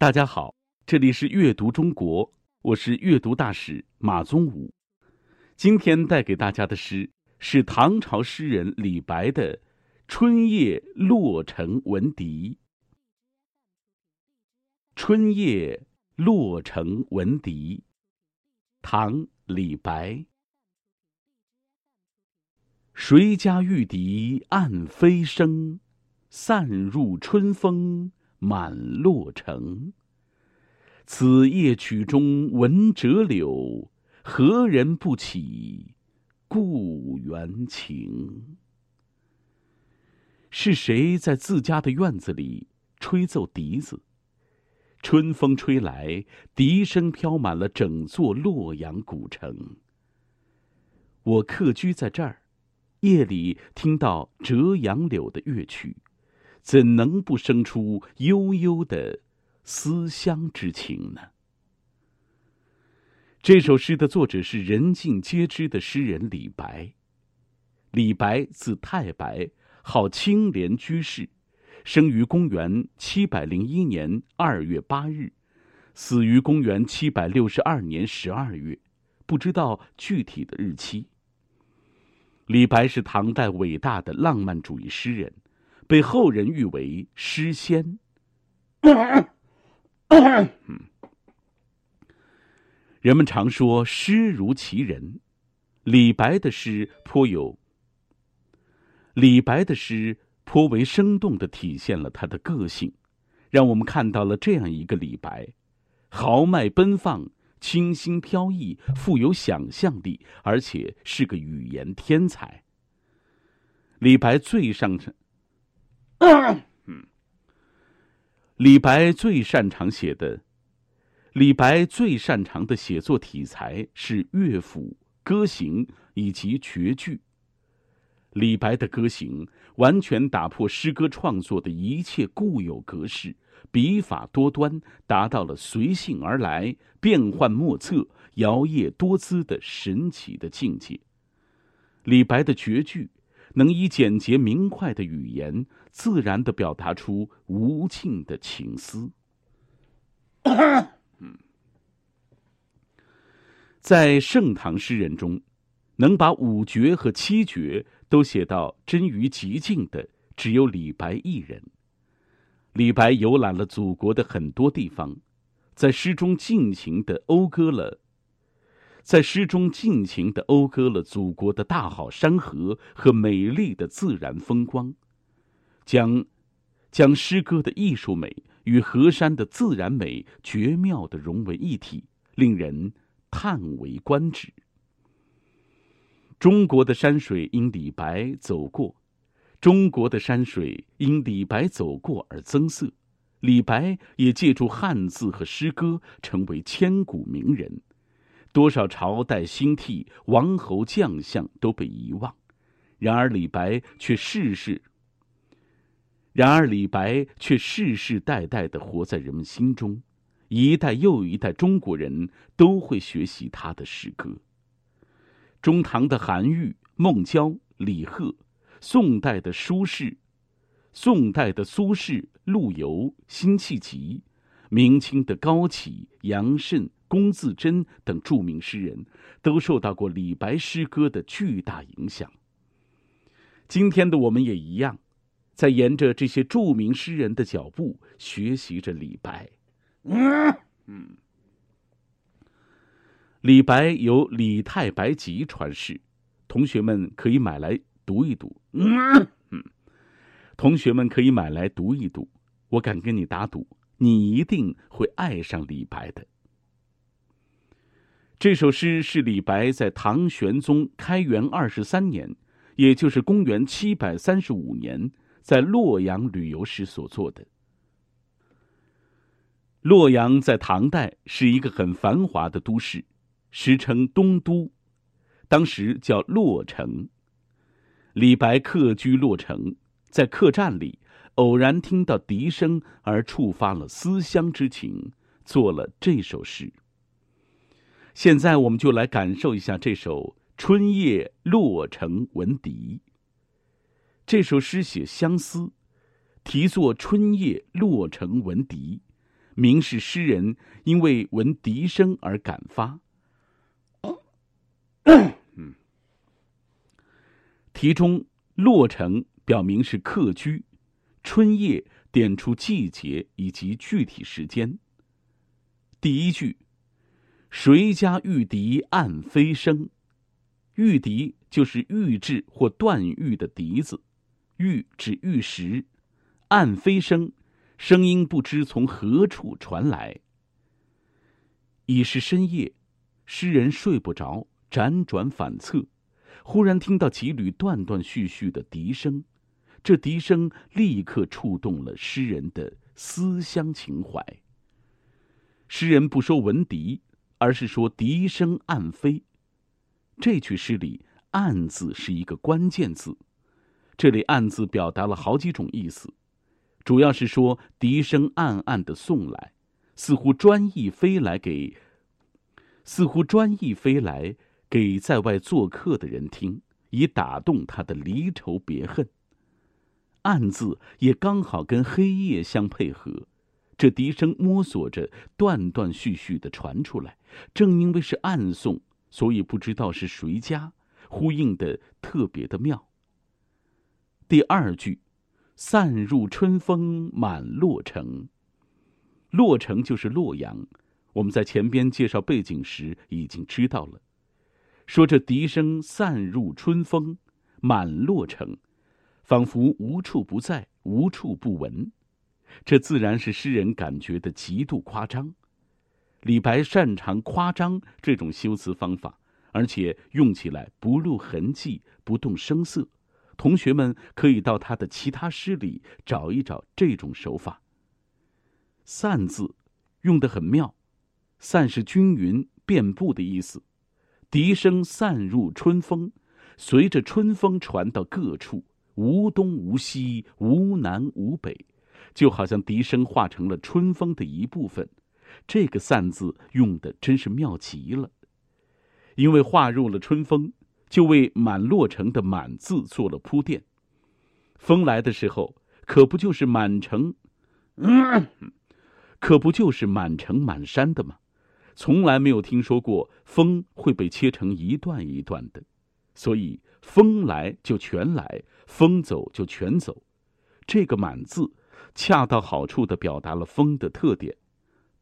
大家好，这里是阅读中国，我是阅读大使马宗武。今天带给大家的诗是唐朝诗人李白的《春夜洛城闻笛》。春夜洛城闻笛，唐·李白。谁家玉笛暗飞声，散入春风满洛城。此夜曲中闻折柳，何人不起故园情？是谁在自家的院子里吹奏笛子？春风吹来，笛声飘满了整座洛阳古城。我客居在这儿，夜里听到折杨柳的乐曲，怎能不生出悠悠的思乡之情呢？这首诗的作者是人尽皆知的诗人李白。李白字太白，号青莲居士。生于公元七百零一年二月八日，死于公元七百六十二年十二月，不知道具体的日期。李白是唐代伟大的浪漫主义诗人，被后人誉为诗仙。人们常说诗如其人，李白的诗颇有。李白的诗。颇为生动的体现了他的个性，让我们看到了这样一个李白：豪迈奔放、清新飘逸、富有想象力，而且是个语言天才。李白最擅长，嗯，李白最擅长写的，李白最擅长的写作题材是乐府、歌行以及绝句。李白的歌行完全打破诗歌创作的一切固有格式，笔法多端，达到了随性而来、变幻莫测、摇曳多姿的神奇的境界。李白的绝句能以简洁明快的语言，自然的表达出无尽的情思。在盛唐诗人中，能把五绝和七绝。都写到臻于极境的，只有李白一人。李白游览了祖国的很多地方，在诗中尽情的讴歌了，在诗中尽情的讴歌了祖国的大好山河和美丽的自然风光，将将诗歌的艺术美与河山的自然美绝妙的融为一体，令人叹为观止。中国的山水因李白走过，中国的山水因李白走过而增色。李白也借助汉字和诗歌，成为千古名人。多少朝代兴替、王侯将相都被遗忘，然而李白却世世，然而李白却世世代代的活在人们心中，一代又一代中国人都会学习他的诗歌。中唐的韩愈、孟郊、李贺，宋代的苏轼，宋代的苏轼、陆游、辛弃疾，明清的高启、杨慎、龚自珍等著名诗人，都受到过李白诗歌的巨大影响。今天的我们也一样，在沿着这些著名诗人的脚步学习着李白。嗯。李白由《李太白集》传世，同学们可以买来读一读。嗯，同学们可以买来读一读。我敢跟你打赌，你一定会爱上李白的。这首诗是李白在唐玄宗开元二十三年，也就是公元七百三十五年，在洛阳旅游时所作的。洛阳在唐代是一个很繁华的都市。时称东都，当时叫洛城。李白客居洛城，在客栈里偶然听到笛声，而触发了思乡之情，做了这首诗。现在我们就来感受一下这首《春夜洛城闻笛》。这首诗写相思，题作《春夜洛城闻笛》，明是诗人因为闻笛声而感发。嗯，题中“洛城”表明是客居，春夜点出季节以及具体时间。第一句：“谁家玉笛暗飞声？”玉笛就是玉制或断玉的笛子，玉指玉石，暗飞声，声音不知从何处传来。已是深夜，诗人睡不着。辗转反侧，忽然听到几缕断断续续的笛声，这笛声立刻触动了诗人的思乡情怀。诗人不说闻笛，而是说笛声暗飞。这句诗里“暗”字是一个关键字，这里“暗”字表达了好几种意思，主要是说笛声暗暗的送来，似乎专意飞来给，似乎专意飞来。给在外做客的人听，以打动他的离愁别恨。暗字也刚好跟黑夜相配合，这笛声摸索着断断续续的传出来，正因为是暗送，所以不知道是谁家，呼应的特别的妙。第二句，散入春风满洛城。洛城就是洛阳，我们在前边介绍背景时已经知道了。说这笛声散入春风，满洛城，仿佛无处不在，无处不闻。这自然是诗人感觉的极度夸张。李白擅长夸张这种修辞方法，而且用起来不露痕迹，不动声色。同学们可以到他的其他诗里找一找这种手法。散字用的很妙，散是均匀遍布的意思。笛声散入春风，随着春风传到各处，无东无西，无南无北，就好像笛声化成了春风的一部分。这个“散”字用的真是妙极了，因为化入了春风，就为满洛城的“满”字做了铺垫。风来的时候，可不就是满城，可不就是满城满山的吗？从来没有听说过风会被切成一段一段的，所以风来就全来，风走就全走。这个“满”字，恰到好处的表达了风的特点。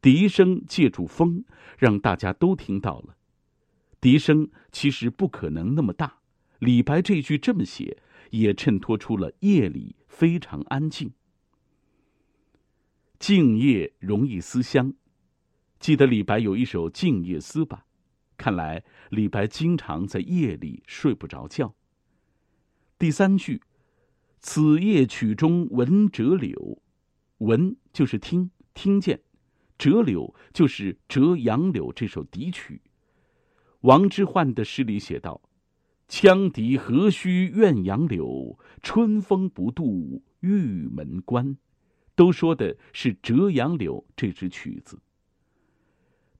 笛声借助风，让大家都听到了。笛声其实不可能那么大，李白这句这么写，也衬托出了夜里非常安静。静夜容易思乡。记得李白有一首《静夜思》吧？看来李白经常在夜里睡不着觉。第三句，“此夜曲中闻折柳”，“闻”就是听，听见；“折柳”就是《折杨柳》这首笛曲。王之涣的诗里写道：“羌笛何须怨杨柳，春风不度玉门关。”都说的是《折杨柳》这支曲子。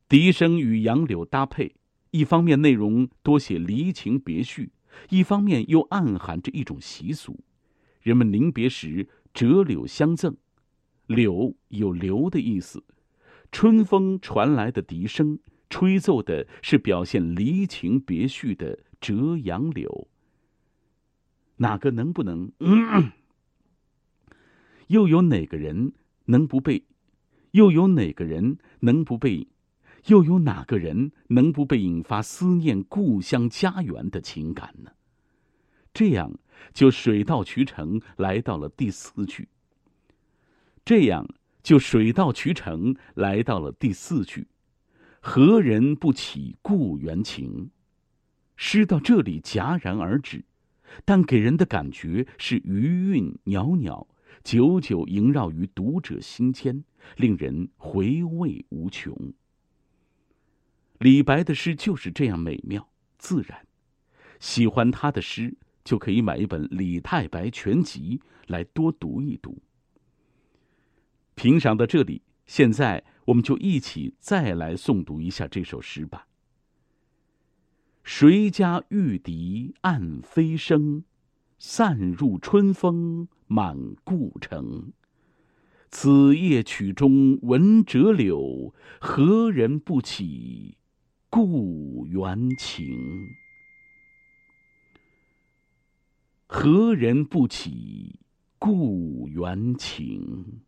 笛声与杨柳搭配，一方面内容多写离情别绪，一方面又暗含着一种习俗。人们临别时折柳相赠，柳有留的意思。春风传来的笛声，吹奏的是表现离情别绪的折杨柳。哪个能不能？又有哪个人能不被？又有哪个人能不被？又有哪个人能不被引发思念故乡家园的情感呢？这样就水到渠成来到了第四句。这样就水到渠成来到了第四句。何人不起故园情？诗到这里戛然而止，但给人的感觉是余韵袅袅，久久萦绕于读者心间，令人回味无穷。李白的诗就是这样美妙自然，喜欢他的诗就可以买一本《李太白全集》来多读一读。评赏到这里，现在我们就一起再来诵读一下这首诗吧。谁家玉笛暗飞声，散入春风满故城。此夜曲中闻折柳，何人不起故园情？何人不起故园情？